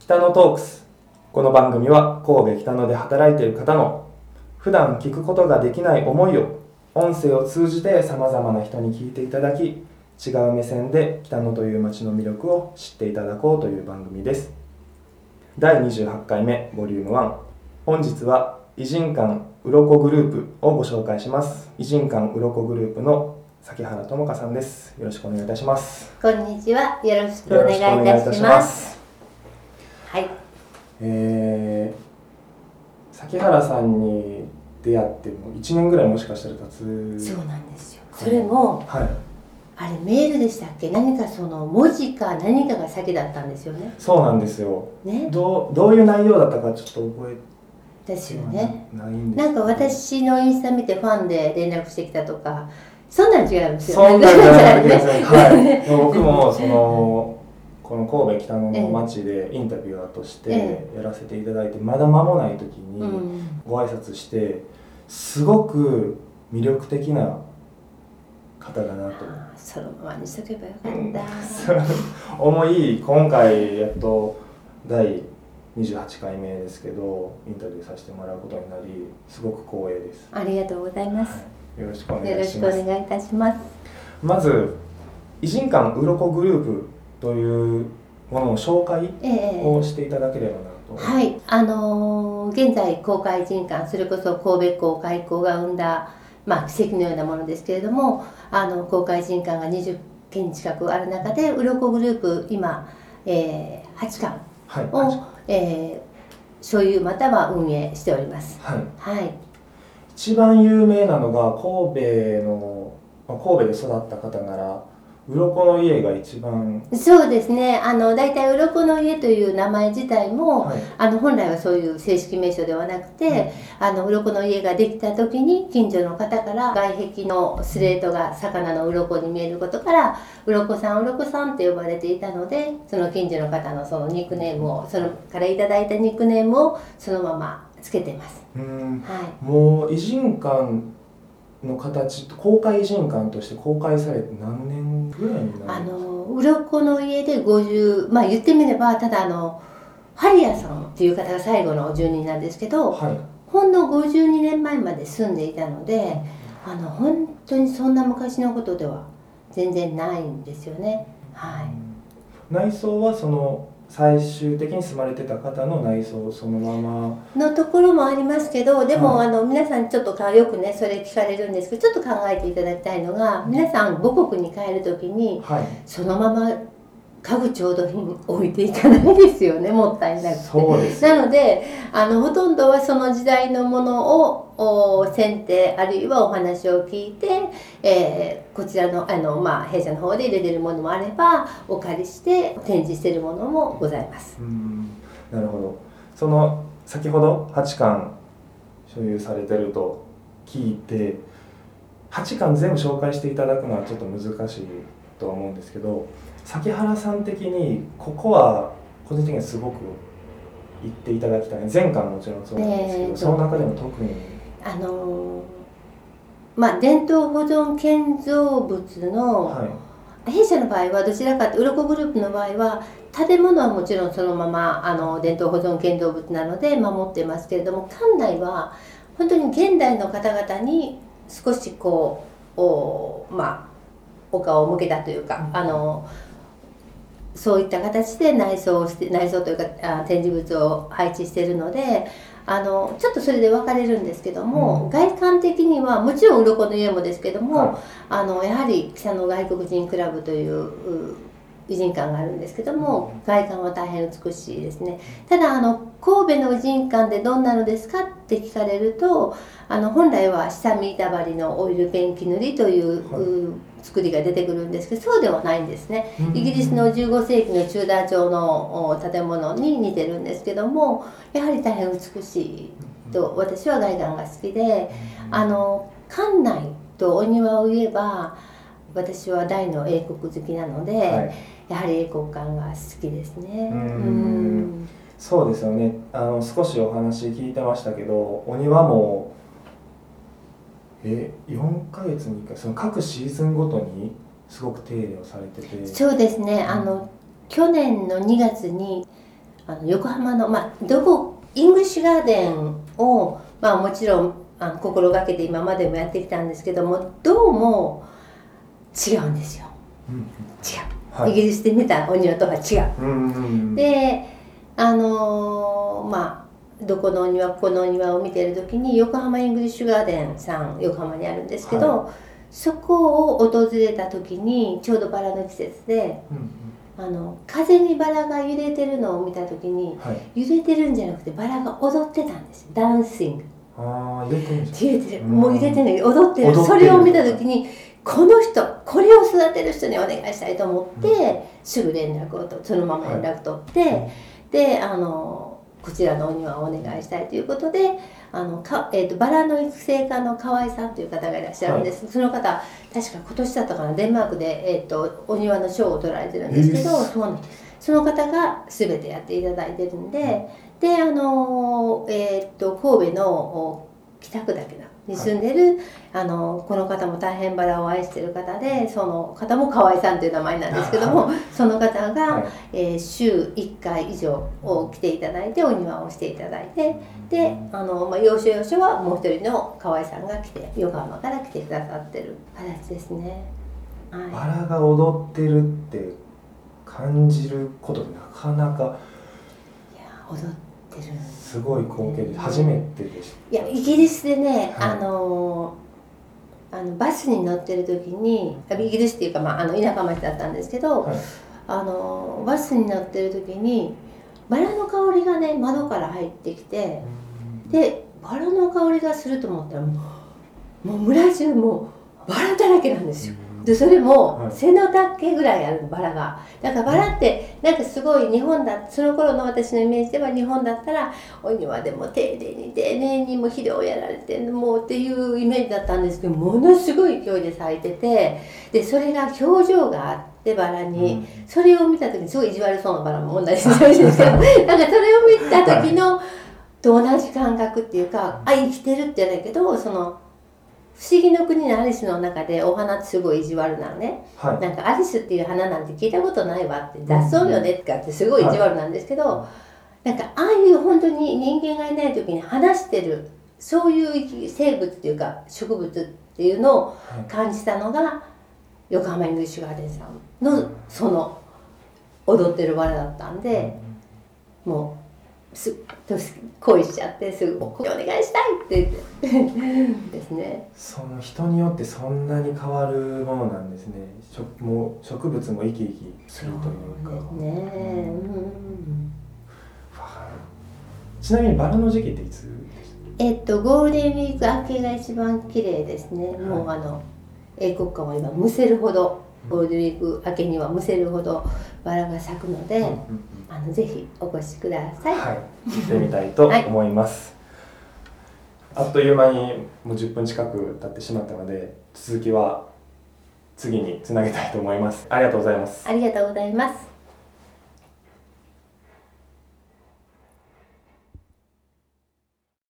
北野トークス。この番組は神戸北野で働いている方の普段聞くことができない思いを音声を通じてさまざまな人に聞いていただき違う目線で北野という街の魅力を知っていただこうという番組です。第28回目ボリューム1本日は偉人館うろこグループをご紹介します。偉人館うろこグループの崎原智香さんです。よろしくお願いいたします。こんにちは。よろしくお願いいたします。はい。えー、崎原さんに出会っても1年ぐらいもしかしたら経つそうなんですよ。それも、はいあれメールでしたっけ？何かその文字か何かが先だったんですよね。そうなんですよね？どうどういう内容だったかちょっと覚えですよね。ないんか私のインスタ見てファンで連絡してきたとか、そんなん違うんですよそんなんじゃないですね はい僕もそのこの神戸北野の町でインタビュアーとしてえやらせていただいてまだ間もない時にうん。ご挨拶してすごく魅力的な方だなとそのままにしとけばよかった。思い今回やっと第28回目ですけどインタビューさせてもらうことになりすごく光栄です、ありがとうございます。よろしくおよろしくお願いします願いいたします。まず偉人館うろこグループというものを紹介ええ。をしていただければなと、はい、あのー現在公開人館それこそ神戸港開港が生んだ、まあ、奇跡のようなものですけれどもあの公開人館が20件近くある中でうろこグループ今、えー、8館はい。を、えー所有または運営しております。はい。はい、一番有名なのが神戸のまあ神戸で育った方なら鱗の家が一番。そうですね。あの大体「うろこの家」という名前自体も、はい。あの本来はそういう正式名称ではなくて、あの鱗の家ができた時に近所の方から外壁のスレートが魚の鱗に見えることから「鱗さん鱗さん」って呼ばれていたのでその近所の方のそのニックネームをそのからいただいたニックネームをそのままつけてます。うん。はい。もう偉人館の形公開偉人館として公開されて何年あの鱗の家で50まあ言ってみればただあのハリアさんっていう方が最後の住人なんですけどはい。ほんの52年前まで住んでいたのであの本当にそんな昔のことでは全然ないんですよね。はい。内装はその最終的に住まれてた方の内装そのまま。のところもありますけどでも、はいあの皆さんちょっとかよくねそれ聞かれるんですけどちょっと考えていただきたいのが皆さん母国に帰る時にはい。そのまま家具調度品置いていかないですよね もったいなくて。そうですなのであのほとんどはその時代のものをお選定あるいはお話を聞いて、えーこちらのあの、まあ、弊社の方で入れてるものもあればお借りして展示してるものもございます。うんなるほどその先ほど8巻所有されてると聞いて8巻全部紹介していただくのはちょっと難しいとは思うんですけど崎原さん的にここは個人的にはすごく言っていただきたい。前巻ももちろんそうなんですけど、え。ーとその中でも特に。あのーまあ伝統保存建造物の、はい。弊社の場合はどちらかと鱗グループの場合は建物はもちろんそのままあの伝統保存建造物なので守ってますけれども館内は本当に現代の方々に少しこうおまあお顔を向けたというか、あのそういった形で内装をして内装というかあ展示物を配置しているのであのちょっとそれで分かれるんですけども、うん。外観的にはもちろん鱗の家もですけども、はあのやはり北の外国人クラブというう偉人館があるんですけども外観は大変美しいですね。ただあの神戸の偉人館でどんなのですかって聞かれるとあの本来は下見板張りのオイルペンキ塗りという、はい。う作りが出てくるんですけどそうではないんですね。うん。イギリスの15世紀のチューダー朝のお建物に似てるんですけどもやはり大変美しいと私は外観が好きであの館内とお庭を言えば私は大の英国好きなので、はい。やはり英国館が好きですね。ううんん。そうですよね。あの少しお話聞いてましたけどお庭もえ4ヶ月に1回その各シーズンごとにすごく手入れをされてて。そうですね。あの去年の2月にあの横浜のまあどこイングリッシュガーデンをまあもちろんあの心がけて今までもやってきたんですけどもどうも違うんですよ。うん。違う、はい。イギリスで見たお庭とは違う。うんうん。であのーまあどこのお庭ここのお庭を見てる時に横浜イングリッシュガーデンさん横浜にあるんですけど、そこを訪れた時にちょうどバラの季節でうんうん。あの風にバラが揺れてるのを見た時にはい。揺れてるんじゃなくてバラが踊ってたんですよ。ダンシング。ああ入れてる揺れてるうん。もう揺れてない踊ってる踊ってるそれを見た時にこの人これを育てる人にお願いしたいと思って、すぐ連絡をとそのまま連絡取って、であのこちらのお庭をお願いしたいということであのか、えー、とバラの育成家の河合さんという方がいらっしゃるんです、その方確か今年だったかなデンマークで、えー、とお庭の賞を取られてるんですけど、えーそうなんです。その方が全てやっていただいてるんで、であの、えー、と神戸のお北区だけなに住んでる、あのこの方も大変バラを愛してる方でその方も河合さんという名前なんですけどもその方が、はい。えー週1回以上を来ていただいてお庭をしていただいてであの、まあ、要所要所はもう一人の河合さんが来て横浜から来てくださってる形ですね。はい。バラが踊ってるって感じることなかなかいや踊ってるすごい光景で初めてでしいやイギリスでね、はい。あのあのバスに乗ってる時にあイギリスっていうか、まあ、あの田舎町だったんですけど、はい。あのバスに乗ってる時にバラの香りがね窓から入ってきてたでバラの香りがすると思ったらもうもう村中もうバラだらけなんですよ。でそれもはい。背の丈ぐらいあるバラが。だからバラってなんかすごい日本だその頃の私のイメージでは日本だったらお庭でも丁寧に丁寧にも肥料をやられてもうっていうイメージだったんですけどものすごい勢いで咲いててでそれが表情があってバラに、それを見た時にすごい意地悪そうなバラも同じしてるんですけど なんかそれを見た時のと同じ感覚っていうかあ生きてるって言うんだけどその不思議の国のアリスの中でお花ってすごい意地悪なのね。はい。なんかアリスっていう花なんて聞いたことないわって雑草よねとかってすごい意地悪なんですけど、なんかああいう本当に人間がいない時に話してるそういう生物っていうか植物っていうのをはい。感じたのが横浜イングリッシュガーデンさんのその踊ってるバラだったんでもうすと恋しちゃってすぐ「お願いしたい!」って言って。ですね。その人によってそんなに変わるものなんですね。植もう植物も生き生きするというか。そうですね。うん。ちなみにバラの時期っていつえっとゴールデンウィーク明けが一番綺麗ですね、い。もうあの英国館は今むせるほどゴールデンウィーク明けにはむせるほどバラが咲くので、うんうんあのぜひお越しください、はい。行ってみたいと思います、あっという間にもう10分近く経ってしまったので続きは次につなげたいと思います。ありがとうございます。ありがとうございます